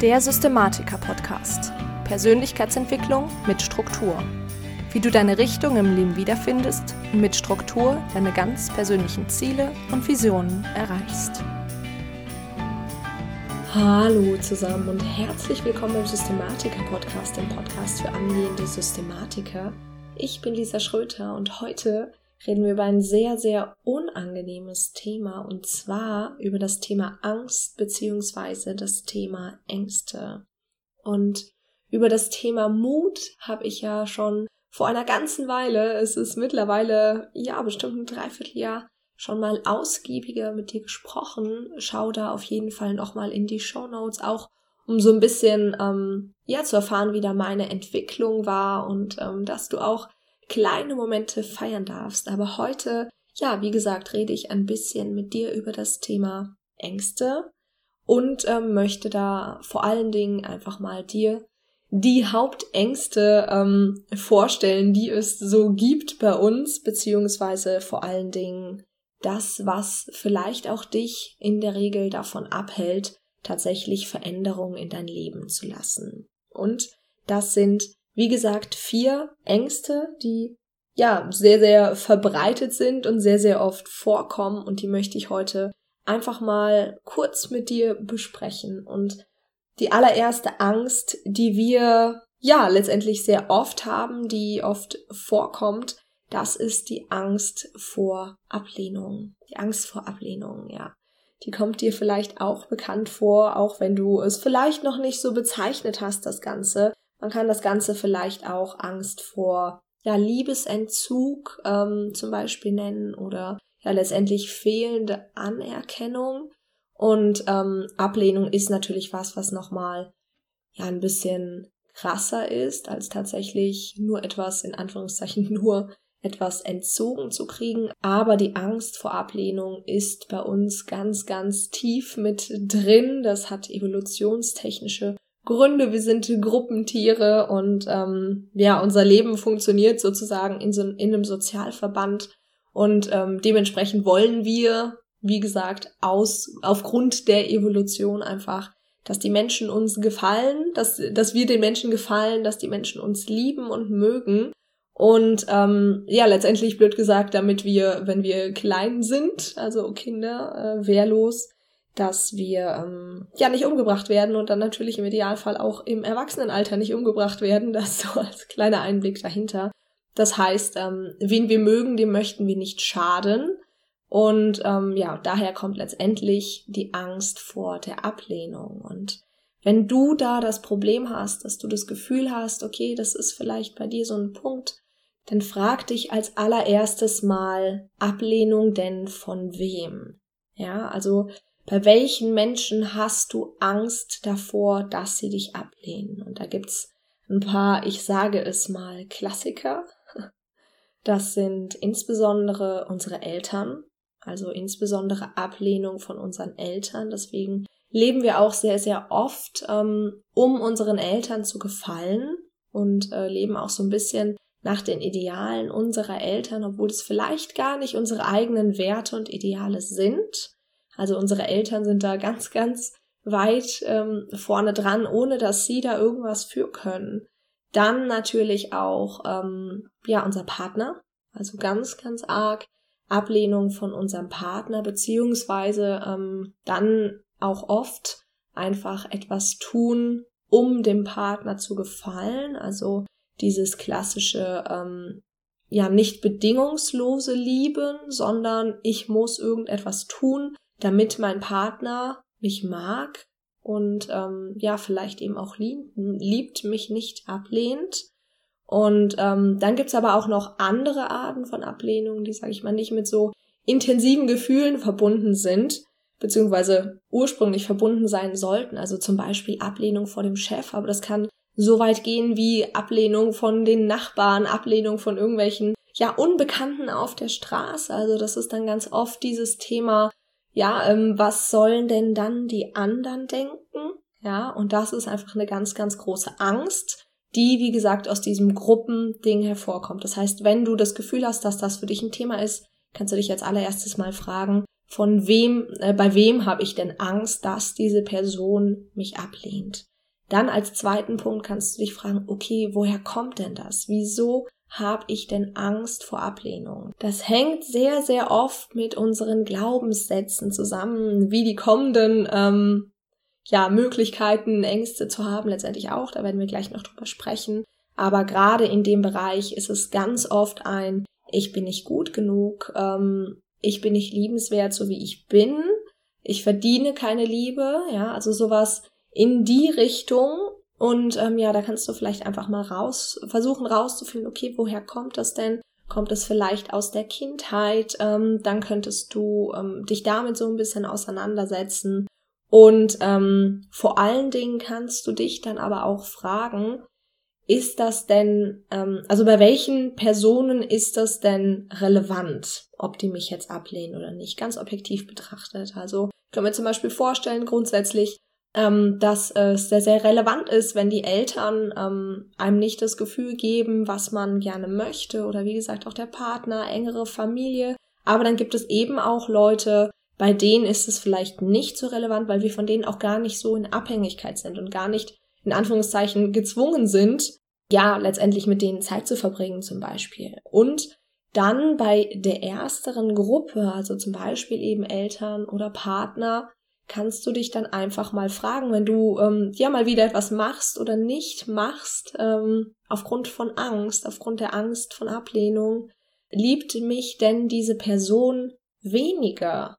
Der Systematiker-Podcast. Persönlichkeitsentwicklung mit Struktur. Wie du deine Richtung im Leben wiederfindest und mit Struktur deine ganz persönlichen Ziele und Visionen erreichst. Hallo zusammen und herzlich willkommen im Systematiker-Podcast, dem Podcast für angehende Systematiker. Ich bin Lisa Schröter und heute reden wir über ein sehr, sehr unangenehmes Thema und zwar über das Thema Angst beziehungsweise das Thema Ängste. Und über das Thema Mut habe ich ja schon vor einer ganzen Weile, es ist mittlerweile, ja, bestimmt ein Dreivierteljahr, schon mal ausgiebiger mit dir gesprochen. Schau da auf jeden Fall nochmal in die Show Notes, auch um so ein bisschen, ähm, ja, zu erfahren, wie da meine Entwicklung war und ähm, dass du auch kleine Momente feiern darfst. Aber heute, ja, wie gesagt, rede ich ein bisschen mit dir über das Thema Ängste und ähm, möchte da vor allen Dingen einfach mal dir die Hauptängste ähm, vorstellen, die es so gibt bei uns, beziehungsweise vor allen Dingen das, was vielleicht auch dich in der Regel davon abhält, tatsächlich Veränderungen in dein Leben zu lassen. Und das sind wie gesagt, vier Ängste, die ja sehr, sehr verbreitet sind und sehr, sehr oft vorkommen und die möchte ich heute einfach mal kurz mit dir besprechen. Und die allererste Angst, die wir ja letztendlich sehr oft haben, die oft vorkommt, das ist die Angst vor Ablehnung. Die Angst vor Ablehnung, ja. Die kommt dir vielleicht auch bekannt vor, auch wenn du es vielleicht noch nicht so bezeichnet hast, das Ganze. Man kann das Ganze vielleicht auch Angst vor ja, Liebesentzug ähm, zum Beispiel nennen oder ja letztendlich fehlende Anerkennung. Und ähm, Ablehnung ist natürlich was, was nochmal ja ein bisschen krasser ist, als tatsächlich nur etwas, in Anführungszeichen, nur etwas entzogen zu kriegen. Aber die Angst vor Ablehnung ist bei uns ganz, ganz tief mit drin. Das hat evolutionstechnische Gründe, wir sind Gruppentiere und ähm, ja, unser Leben funktioniert sozusagen in, so, in einem Sozialverband und ähm, dementsprechend wollen wir, wie gesagt, aus aufgrund der Evolution einfach, dass die Menschen uns gefallen, dass, dass wir den Menschen gefallen, dass die Menschen uns lieben und mögen. Und ähm, ja, letztendlich blöd gesagt, damit wir, wenn wir klein sind, also Kinder, äh, wehrlos, dass wir ähm, ja nicht umgebracht werden und dann natürlich im Idealfall auch im Erwachsenenalter nicht umgebracht werden. Das so als kleiner Einblick dahinter. Das heißt, ähm, wen wir mögen, dem möchten wir nicht schaden. Und ähm, ja, daher kommt letztendlich die Angst vor der Ablehnung. Und wenn du da das Problem hast, dass du das Gefühl hast, okay, das ist vielleicht bei dir so ein Punkt, dann frag dich als allererstes mal Ablehnung denn von wem? Ja, also bei welchen Menschen hast du Angst davor, dass sie dich ablehnen? Und da gibt's ein paar, ich sage es mal, Klassiker. Das sind insbesondere unsere Eltern, also insbesondere Ablehnung von unseren Eltern. Deswegen leben wir auch sehr, sehr oft, ähm, um unseren Eltern zu gefallen und äh, leben auch so ein bisschen nach den Idealen unserer Eltern, obwohl es vielleicht gar nicht unsere eigenen Werte und Ideale sind. Also unsere Eltern sind da ganz, ganz weit ähm, vorne dran, ohne dass sie da irgendwas für können. Dann natürlich auch ähm, ja unser Partner, also ganz, ganz arg Ablehnung von unserem Partner beziehungsweise ähm, dann auch oft einfach etwas tun, um dem Partner zu gefallen. Also dieses klassische ähm, ja nicht bedingungslose Lieben, sondern ich muss irgendetwas tun, damit mein Partner mich mag und ähm, ja, vielleicht eben auch liebt, liebt mich nicht ablehnt. Und ähm, dann gibt's aber auch noch andere Arten von Ablehnung, die, sage ich mal, nicht mit so intensiven Gefühlen verbunden sind, beziehungsweise ursprünglich verbunden sein sollten. Also zum Beispiel Ablehnung vor dem Chef, aber das kann so weit gehen wie Ablehnung von den Nachbarn, Ablehnung von irgendwelchen ja Unbekannten auf der Straße. Also das ist dann ganz oft dieses Thema ja, ähm, was sollen denn dann die anderen denken? Ja, und das ist einfach eine ganz, ganz große Angst, die, wie gesagt, aus diesem Gruppending hervorkommt. Das heißt, wenn du das Gefühl hast, dass das für dich ein Thema ist, kannst du dich als allererstes mal fragen, von wem, äh, bei wem habe ich denn Angst, dass diese Person mich ablehnt? Dann als zweiten Punkt kannst du dich fragen, okay, woher kommt denn das? Wieso habe ich denn Angst vor Ablehnung? Das hängt sehr, sehr oft mit unseren Glaubenssätzen zusammen, wie die kommenden ähm, ja, Möglichkeiten, Ängste zu haben, letztendlich auch. Da werden wir gleich noch drüber sprechen. Aber gerade in dem Bereich ist es ganz oft ein, ich bin nicht gut genug, ähm, ich bin nicht liebenswert, so wie ich bin, ich verdiene keine Liebe, ja, also sowas in die Richtung. Und ähm, ja, da kannst du vielleicht einfach mal raus, versuchen rauszufinden, okay, woher kommt das denn? Kommt es vielleicht aus der Kindheit? Ähm, dann könntest du ähm, dich damit so ein bisschen auseinandersetzen. Und ähm, vor allen Dingen kannst du dich dann aber auch fragen, ist das denn, ähm, also bei welchen Personen ist das denn relevant, ob die mich jetzt ablehnen oder nicht, ganz objektiv betrachtet. Also kann mir zum Beispiel vorstellen, grundsätzlich, ähm, dass es sehr, sehr relevant ist, wenn die Eltern ähm, einem nicht das Gefühl geben, was man gerne möchte oder wie gesagt auch der Partner, engere Familie. Aber dann gibt es eben auch Leute, bei denen ist es vielleicht nicht so relevant, weil wir von denen auch gar nicht so in Abhängigkeit sind und gar nicht in Anführungszeichen gezwungen sind, ja, letztendlich mit denen Zeit zu verbringen zum Beispiel. Und dann bei der ersteren Gruppe, also zum Beispiel eben Eltern oder Partner, kannst du dich dann einfach mal fragen, wenn du ähm, ja mal wieder etwas machst oder nicht machst, ähm, aufgrund von Angst, aufgrund der Angst von Ablehnung, liebt mich denn diese Person weniger?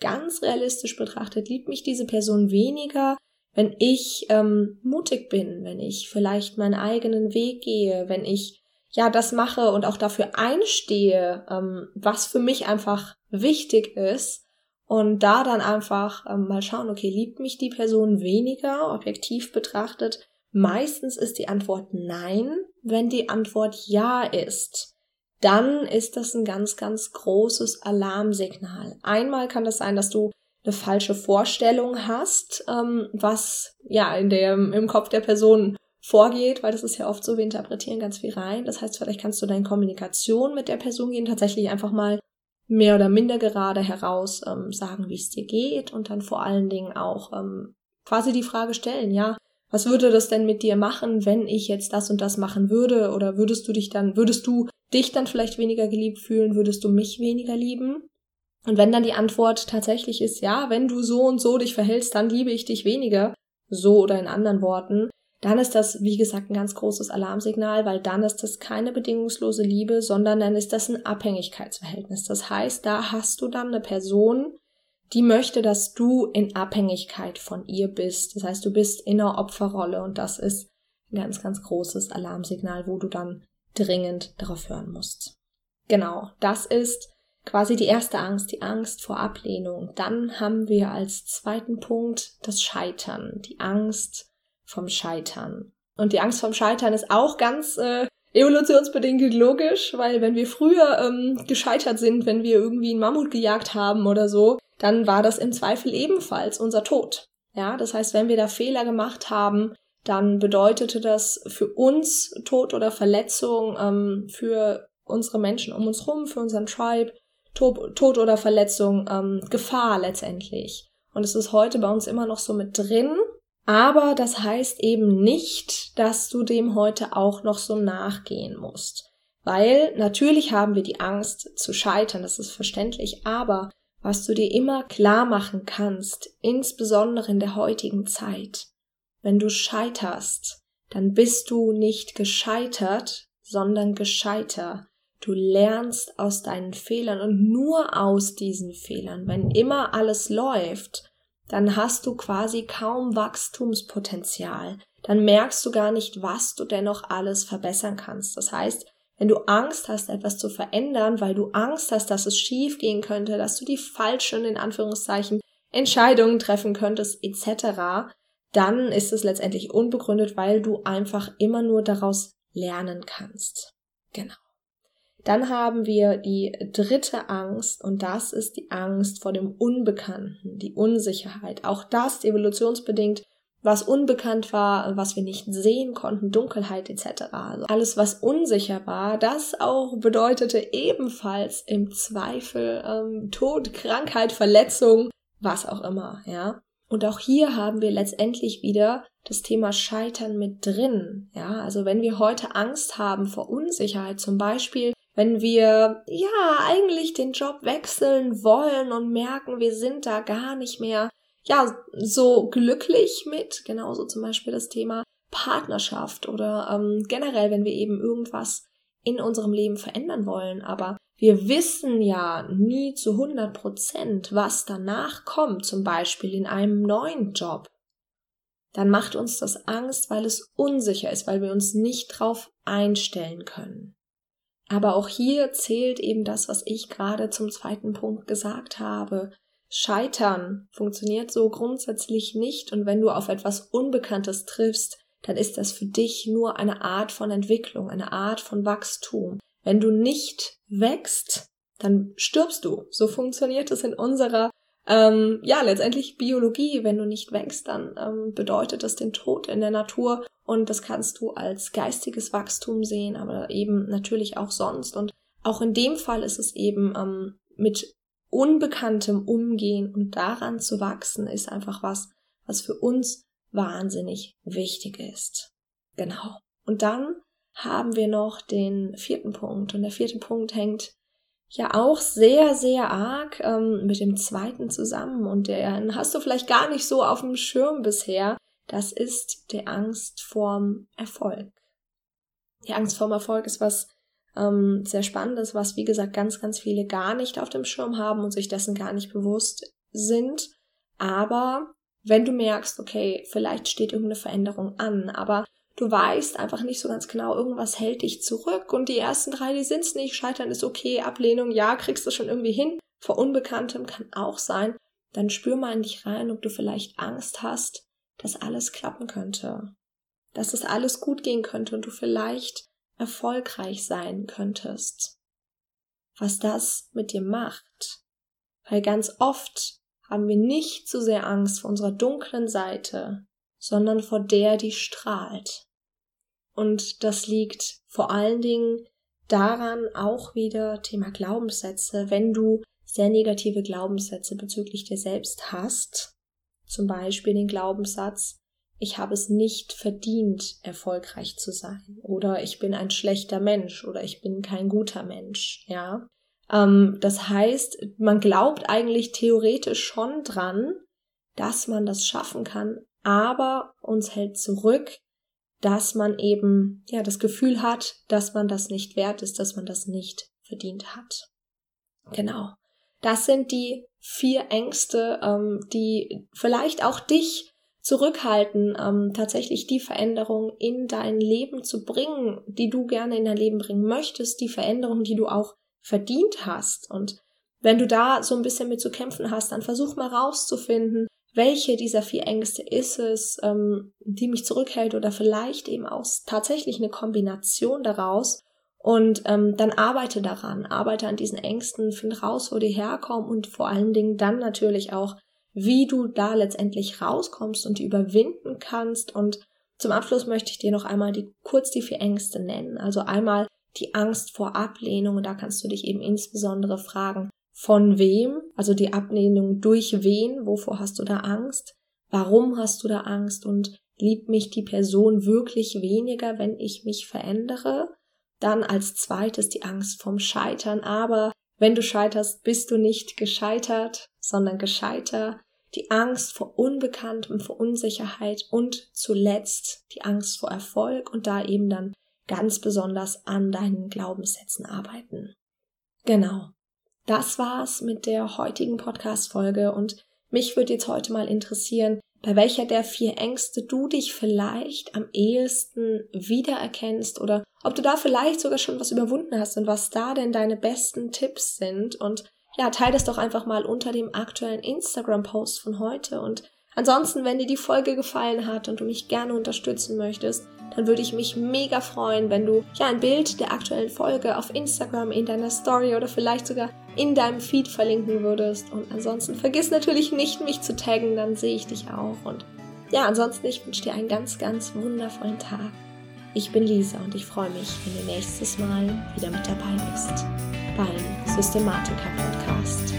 Ganz realistisch betrachtet, liebt mich diese Person weniger, wenn ich ähm, mutig bin, wenn ich vielleicht meinen eigenen Weg gehe, wenn ich ja das mache und auch dafür einstehe, ähm, was für mich einfach wichtig ist und da dann einfach ähm, mal schauen, okay, liebt mich die Person weniger, objektiv betrachtet? Meistens ist die Antwort nein. Wenn die Antwort ja ist, dann ist das ein ganz, ganz großes Alarmsignal. Einmal kann das sein, dass du eine falsche Vorstellung hast, ähm, was ja in der, im Kopf der Person vorgeht, weil das ist ja oft so, wir interpretieren ganz viel rein. Das heißt, vielleicht kannst du deine Kommunikation mit der Person gehen, tatsächlich einfach mal mehr oder minder gerade heraus ähm, sagen, wie es dir geht und dann vor allen Dingen auch ähm, quasi die Frage stellen, ja, was würde das denn mit dir machen, wenn ich jetzt das und das machen würde? Oder würdest du dich dann, würdest du dich dann vielleicht weniger geliebt fühlen? Würdest du mich weniger lieben? Und wenn dann die Antwort tatsächlich ist, ja, wenn du so und so dich verhältst, dann liebe ich dich weniger, so oder in anderen Worten, dann ist das, wie gesagt, ein ganz großes Alarmsignal, weil dann ist das keine bedingungslose Liebe, sondern dann ist das ein Abhängigkeitsverhältnis. Das heißt, da hast du dann eine Person, die möchte, dass du in Abhängigkeit von ihr bist. Das heißt, du bist in einer Opferrolle und das ist ein ganz, ganz großes Alarmsignal, wo du dann dringend darauf hören musst. Genau, das ist quasi die erste Angst, die Angst vor Ablehnung. Dann haben wir als zweiten Punkt das Scheitern, die Angst vom Scheitern. Und die Angst vom Scheitern ist auch ganz äh, evolutionsbedingt logisch, weil wenn wir früher ähm, gescheitert sind, wenn wir irgendwie einen Mammut gejagt haben oder so, dann war das im Zweifel ebenfalls unser Tod. Ja, das heißt, wenn wir da Fehler gemacht haben, dann bedeutete das für uns Tod oder Verletzung, ähm, für unsere Menschen um uns rum, für unseren Tribe, Tod, Tod oder Verletzung, ähm, Gefahr letztendlich. Und es ist heute bei uns immer noch so mit drin. Aber das heißt eben nicht, dass du dem heute auch noch so nachgehen musst. Weil natürlich haben wir die Angst zu scheitern, das ist verständlich, aber was du dir immer klar machen kannst, insbesondere in der heutigen Zeit, wenn du scheiterst, dann bist du nicht gescheitert, sondern gescheiter. Du lernst aus deinen Fehlern und nur aus diesen Fehlern. Wenn immer alles läuft, dann hast du quasi kaum Wachstumspotenzial. Dann merkst du gar nicht, was du dennoch alles verbessern kannst. Das heißt, wenn du Angst hast, etwas zu verändern, weil du Angst hast, dass es schief gehen könnte, dass du die falschen, in Anführungszeichen, Entscheidungen treffen könntest, etc., dann ist es letztendlich unbegründet, weil du einfach immer nur daraus lernen kannst. Genau. Dann haben wir die dritte Angst und das ist die Angst vor dem Unbekannten, die Unsicherheit. Auch das evolutionsbedingt was unbekannt war, was wir nicht sehen konnten, Dunkelheit etc. Also alles, was unsicher war, das auch bedeutete ebenfalls im Zweifel ähm, Tod, Krankheit, Verletzung, was auch immer, ja. Und auch hier haben wir letztendlich wieder das Thema Scheitern mit drin. Ja, also wenn wir heute Angst haben vor Unsicherheit, zum Beispiel, wenn wir ja eigentlich den Job wechseln wollen und merken, wir sind da gar nicht mehr ja so glücklich mit, genauso zum Beispiel das Thema Partnerschaft oder ähm, generell, wenn wir eben irgendwas in unserem Leben verändern wollen, aber wir wissen ja nie zu 100 Prozent, was danach kommt, zum Beispiel in einem neuen Job. Dann macht uns das Angst, weil es unsicher ist, weil wir uns nicht drauf einstellen können. Aber auch hier zählt eben das, was ich gerade zum zweiten Punkt gesagt habe. Scheitern funktioniert so grundsätzlich nicht und wenn du auf etwas Unbekanntes triffst, dann ist das für dich nur eine Art von Entwicklung, eine Art von Wachstum. Wenn du nicht wächst, dann stirbst du. So funktioniert es in unserer, ähm, ja, letztendlich Biologie. Wenn du nicht wächst, dann ähm, bedeutet das den Tod in der Natur. Und das kannst du als geistiges Wachstum sehen, aber eben natürlich auch sonst. Und auch in dem Fall ist es eben ähm, mit Unbekanntem umgehen und daran zu wachsen, ist einfach was, was für uns wahnsinnig wichtig ist. Genau. Und dann haben wir noch den vierten Punkt. Und der vierte Punkt hängt ja auch sehr, sehr arg ähm, mit dem zweiten zusammen. Und der hast du vielleicht gar nicht so auf dem Schirm bisher. Das ist die Angst vorm Erfolg. Die Angst vorm Erfolg ist was ähm, sehr Spannendes, was wie gesagt ganz, ganz viele gar nicht auf dem Schirm haben und sich dessen gar nicht bewusst sind. Aber wenn du merkst, okay, vielleicht steht irgendeine Veränderung an, aber du weißt einfach nicht so ganz genau, irgendwas hält dich zurück und die ersten drei, die sind's nicht, scheitern ist okay, Ablehnung, ja, kriegst du schon irgendwie hin, vor Unbekanntem kann auch sein, dann spür mal in dich rein, ob du vielleicht Angst hast, dass alles klappen könnte, dass es alles gut gehen könnte und du vielleicht erfolgreich sein könntest. Was das mit dir macht. Weil ganz oft haben wir nicht so sehr Angst vor unserer dunklen Seite, sondern vor der, die strahlt. Und das liegt vor allen Dingen daran auch wieder Thema Glaubenssätze. Wenn du sehr negative Glaubenssätze bezüglich dir selbst hast, zum Beispiel den Glaubenssatz, ich habe es nicht verdient, erfolgreich zu sein, oder ich bin ein schlechter Mensch, oder ich bin kein guter Mensch, ja. Ähm, das heißt, man glaubt eigentlich theoretisch schon dran, dass man das schaffen kann, aber uns hält zurück, dass man eben ja das Gefühl hat, dass man das nicht wert ist, dass man das nicht verdient hat. Genau. Das sind die vier Ängste, ähm, die vielleicht auch dich zurückhalten, ähm, tatsächlich die Veränderung in dein Leben zu bringen, die du gerne in dein Leben bringen möchtest, die Veränderung, die du auch verdient hast. Und wenn du da so ein bisschen mit zu kämpfen hast, dann versuch mal rauszufinden, welche dieser vier Ängste ist es, ähm, die mich zurückhält oder vielleicht eben auch tatsächlich eine Kombination daraus. Und ähm, dann arbeite daran, arbeite an diesen Ängsten, finde raus, wo die herkommen und vor allen Dingen dann natürlich auch, wie du da letztendlich rauskommst und die überwinden kannst. Und zum Abschluss möchte ich dir noch einmal die, kurz die vier Ängste nennen. Also einmal die Angst vor Ablehnung und da kannst du dich eben insbesondere fragen, von wem, also die Ablehnung durch wen, wovor hast du da Angst, warum hast du da Angst und liebt mich die Person wirklich weniger, wenn ich mich verändere. Dann als zweites die Angst vom Scheitern, aber wenn du scheiterst, bist du nicht gescheitert, sondern gescheiter. Die Angst vor Unbekanntem, vor Unsicherheit und zuletzt die Angst vor Erfolg und da eben dann ganz besonders an deinen Glaubenssätzen arbeiten. Genau das war's mit der heutigen Podcast-Folge und mich würde jetzt heute mal interessieren, bei welcher der vier Ängste du dich vielleicht am ehesten wiedererkennst oder ob du da vielleicht sogar schon was überwunden hast und was da denn deine besten Tipps sind. Und ja, teile das doch einfach mal unter dem aktuellen Instagram-Post von heute. Und ansonsten, wenn dir die Folge gefallen hat und du mich gerne unterstützen möchtest, dann würde ich mich mega freuen, wenn du ja ein Bild der aktuellen Folge auf Instagram in deiner Story oder vielleicht sogar in deinem Feed verlinken würdest. Und ansonsten vergiss natürlich nicht, mich zu taggen, dann sehe ich dich auch. Und ja, ansonsten, ich wünsche dir einen ganz, ganz wundervollen Tag. Ich bin Lisa und ich freue mich, wenn du nächstes Mal wieder mit dabei bist beim Systematiker Podcast.